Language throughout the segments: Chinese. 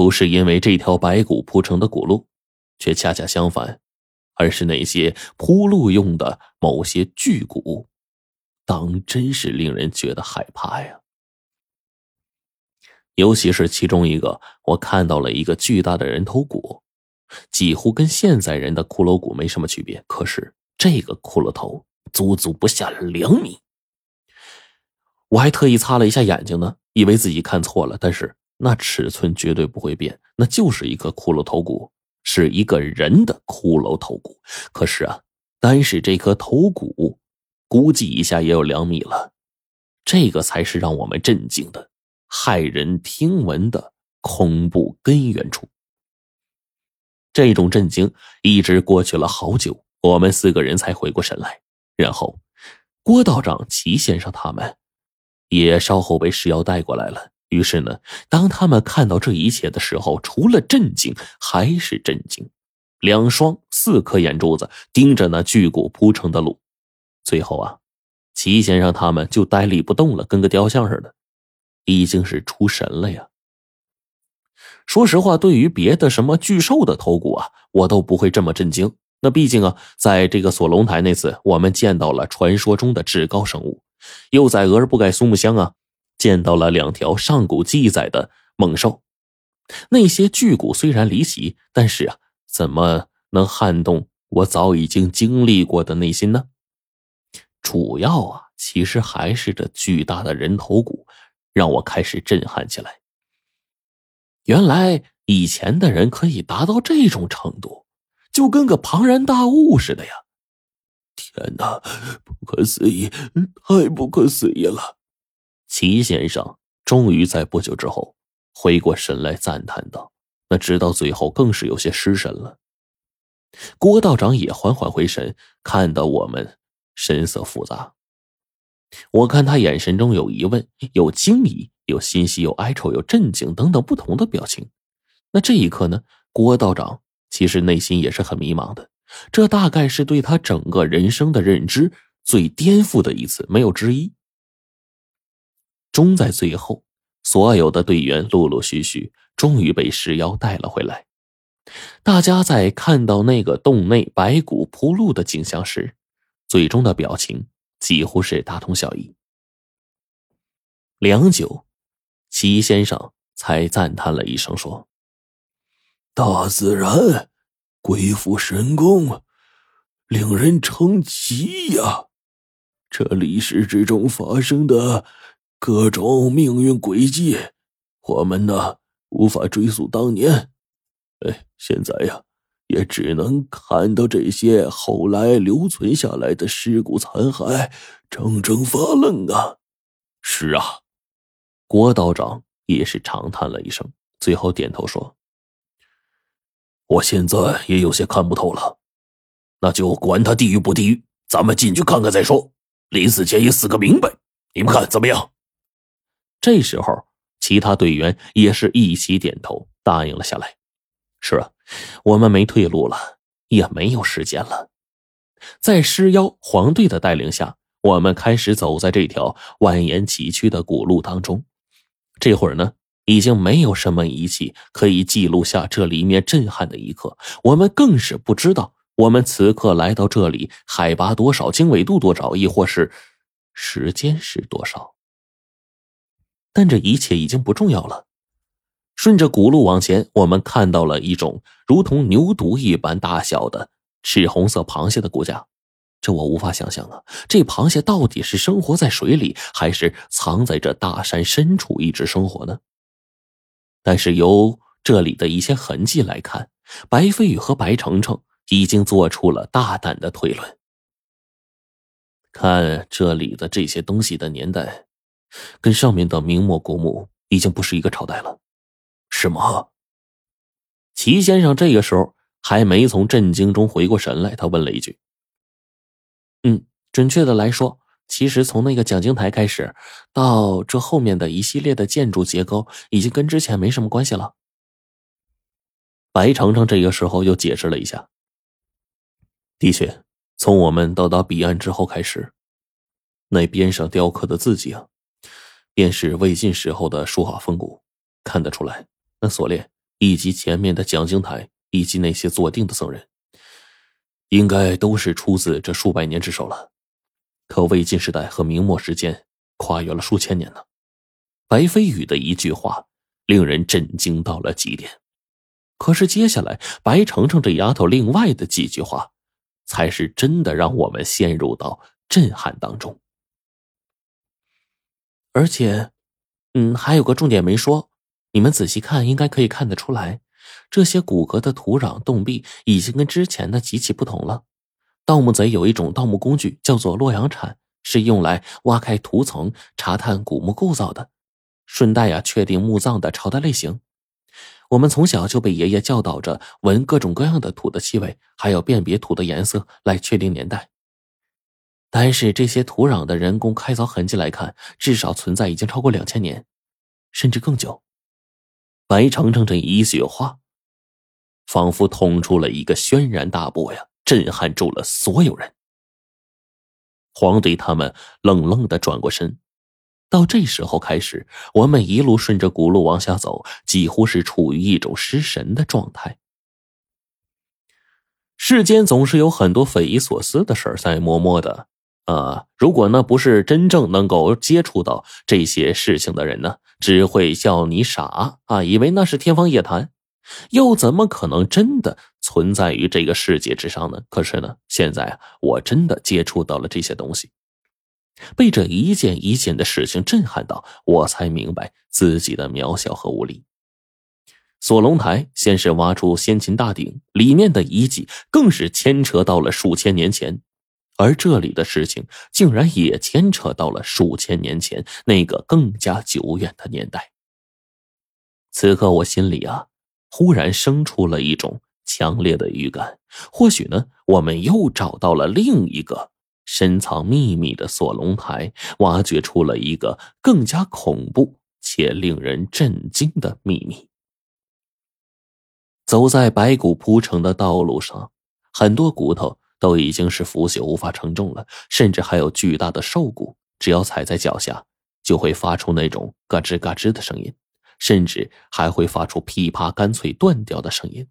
不是因为这条白骨铺成的古路，却恰恰相反，而是那些铺路用的某些巨骨，当真是令人觉得害怕呀！尤其是其中一个，我看到了一个巨大的人头骨，几乎跟现在人的骷髅骨没什么区别。可是这个骷髅头足足不下两米，我还特意擦了一下眼睛呢，以为自己看错了。但是那尺寸绝对不会变，那就是一个骷髅头骨，是一个人的骷髅头骨。可是啊，单是这颗头骨，估计一下也有两米了，这个才是让我们震惊的。骇人听闻的恐怖根源处，这种震惊一直过去了好久，我们四个人才回过神来。然后，郭道长、齐先生他们也稍后被石妖带过来了。于是呢，当他们看到这一切的时候，除了震惊还是震惊，两双四颗眼珠子盯着那巨骨铺成的路。最后啊，齐先生他们就呆立不动了，跟个雕像似的。已经是出神了呀！说实话，对于别的什么巨兽的头骨啊，我都不会这么震惊。那毕竟啊，在这个锁龙台那次，我们见到了传说中的至高生物；又在额尔布盖苏木香啊，见到了两条上古记载的猛兽。那些巨骨虽然离奇，但是啊，怎么能撼动我早已经经历过的内心呢？主要啊，其实还是这巨大的人头骨。让我开始震撼起来。原来以前的人可以达到这种程度，就跟个庞然大物似的呀！天哪，不可思议，太不可思议了！齐先生终于在不久之后回过神来，赞叹道：“那直到最后更是有些失神了。”郭道长也缓缓回神，看到我们神色复杂。我看他眼神中有疑问，有惊疑，有欣喜，有哀愁，有震惊等等不同的表情。那这一刻呢？郭道长其实内心也是很迷茫的。这大概是对他整个人生的认知最颠覆的一次，没有之一。终在最后，所有的队员陆陆续续终于被石妖带了回来。大家在看到那个洞内白骨铺路的景象时，最终的表情。几乎是大同小异。良久，齐先生才赞叹了一声，说：“大自然，鬼斧神工，令人称奇呀！这历史之中发生的各种命运轨迹，我们呢无法追溯当年。哎，现在呀。”也只能看到这些后来留存下来的尸骨残骸，整整发愣啊！是啊，郭道长也是长叹了一声，最后点头说：“我现在也有些看不透了，那就管他地狱不地狱，咱们进去看看再说。临死前也死个明白，你们看怎么样？”这时候，其他队员也是一起点头，答应了下来。是啊。我们没退路了，也没有时间了。在尸妖黄队的带领下，我们开始走在这条蜿蜒崎岖的古路当中。这会儿呢，已经没有什么仪器可以记录下这里面震撼的一刻。我们更是不知道，我们此刻来到这里，海拔多少，经纬度多少，亦或是时间是多少。但这一切已经不重要了。顺着古路往前，我们看到了一种如同牛犊一般大小的赤红色螃蟹的骨架。这我无法想象啊！这螃蟹到底是生活在水里，还是藏在这大山深处一直生活呢？但是由这里的一些痕迹来看，白飞宇和白程程已经做出了大胆的推论。看这里的这些东西的年代，跟上面的明末古墓已经不是一个朝代了。什么？齐先生这个时候还没从震惊中回过神来，他问了一句：“嗯，准确的来说，其实从那个讲经台开始，到这后面的一系列的建筑结构，已经跟之前没什么关系了。”白程程这个时候又解释了一下：“的确，从我们到达彼岸之后开始，那边上雕刻的字迹啊，便是魏晋时候的书画风骨，看得出来。”那锁链以及前面的讲经台，以及那些坐定的僧人，应该都是出自这数百年之手了。可魏晋时代和明末时间跨越了数千年呢。白飞宇的一句话令人震惊到了极点。可是接下来白程程这丫头另外的几句话，才是真的让我们陷入到震撼当中。而且，嗯，还有个重点没说，你们仔细看，应该可以看得出来，这些骨骼的土壤洞壁已经跟之前的极其不同了。盗墓贼有一种盗墓工具，叫做洛阳铲，是用来挖开土层、查探古墓构造的，顺带呀确定墓葬的朝代类型。我们从小就被爷爷教导着闻各种各样的土的气味，还有辨别土的颜色来确定年代。但是这些土壤的人工开凿痕迹来看，至少存在已经超过两千年，甚至更久。白程程这一句话，仿佛捅出了一个轩然大波呀！震撼住了所有人。黄队他们愣愣的转过身，到这时候开始，我们一路顺着古路往下走，几乎是处于一种失神的状态。世间总是有很多匪夷所思的事儿在默默的，啊，如果呢不是真正能够接触到这些事情的人呢，只会笑你傻啊，以为那是天方夜谭。又怎么可能真的存在于这个世界之上呢？可是呢，现在啊，我真的接触到了这些东西，被这一件一件的事情震撼到，我才明白自己的渺小和无力。锁龙台先是挖出先秦大鼎，里面的遗迹更是牵扯到了数千年前，而这里的事情竟然也牵扯到了数千年前那个更加久远的年代。此刻我心里啊。忽然生出了一种强烈的预感，或许呢，我们又找到了另一个深藏秘密的锁龙台，挖掘出了一个更加恐怖且令人震惊的秘密。走在白骨铺成的道路上，很多骨头都已经是腐朽，无法承重了，甚至还有巨大的兽骨，只要踩在脚下，就会发出那种嘎吱嘎吱的声音。甚至还会发出噼啪、干脆断掉的声音。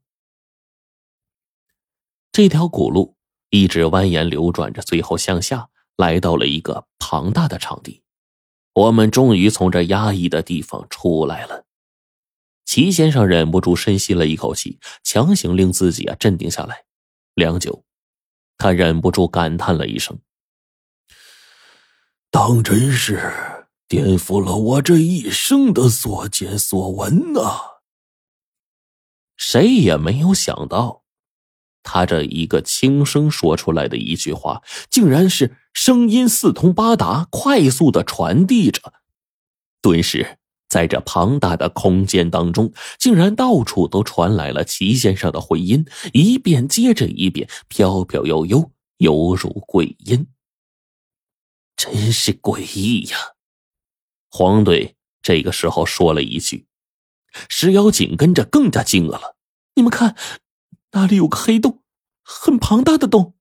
这条古路一直蜿蜒流转着，最后向下来到了一个庞大的场地。我们终于从这压抑的地方出来了。齐先生忍不住深吸了一口气，强行令自己啊镇定下来。良久，他忍不住感叹了一声：“当真是……”颠覆了我这一生的所见所闻呐！谁也没有想到，他这一个轻声说出来的一句话，竟然是声音四通八达、快速的传递着。顿时，在这庞大的空间当中，竟然到处都传来了齐先生的回音，一遍接着一遍，飘飘悠悠，犹如鬼音。真是诡异呀！黄队这个时候说了一句：“石妖紧跟着更加惊愕了，你们看，那里有个黑洞，很庞大的洞。”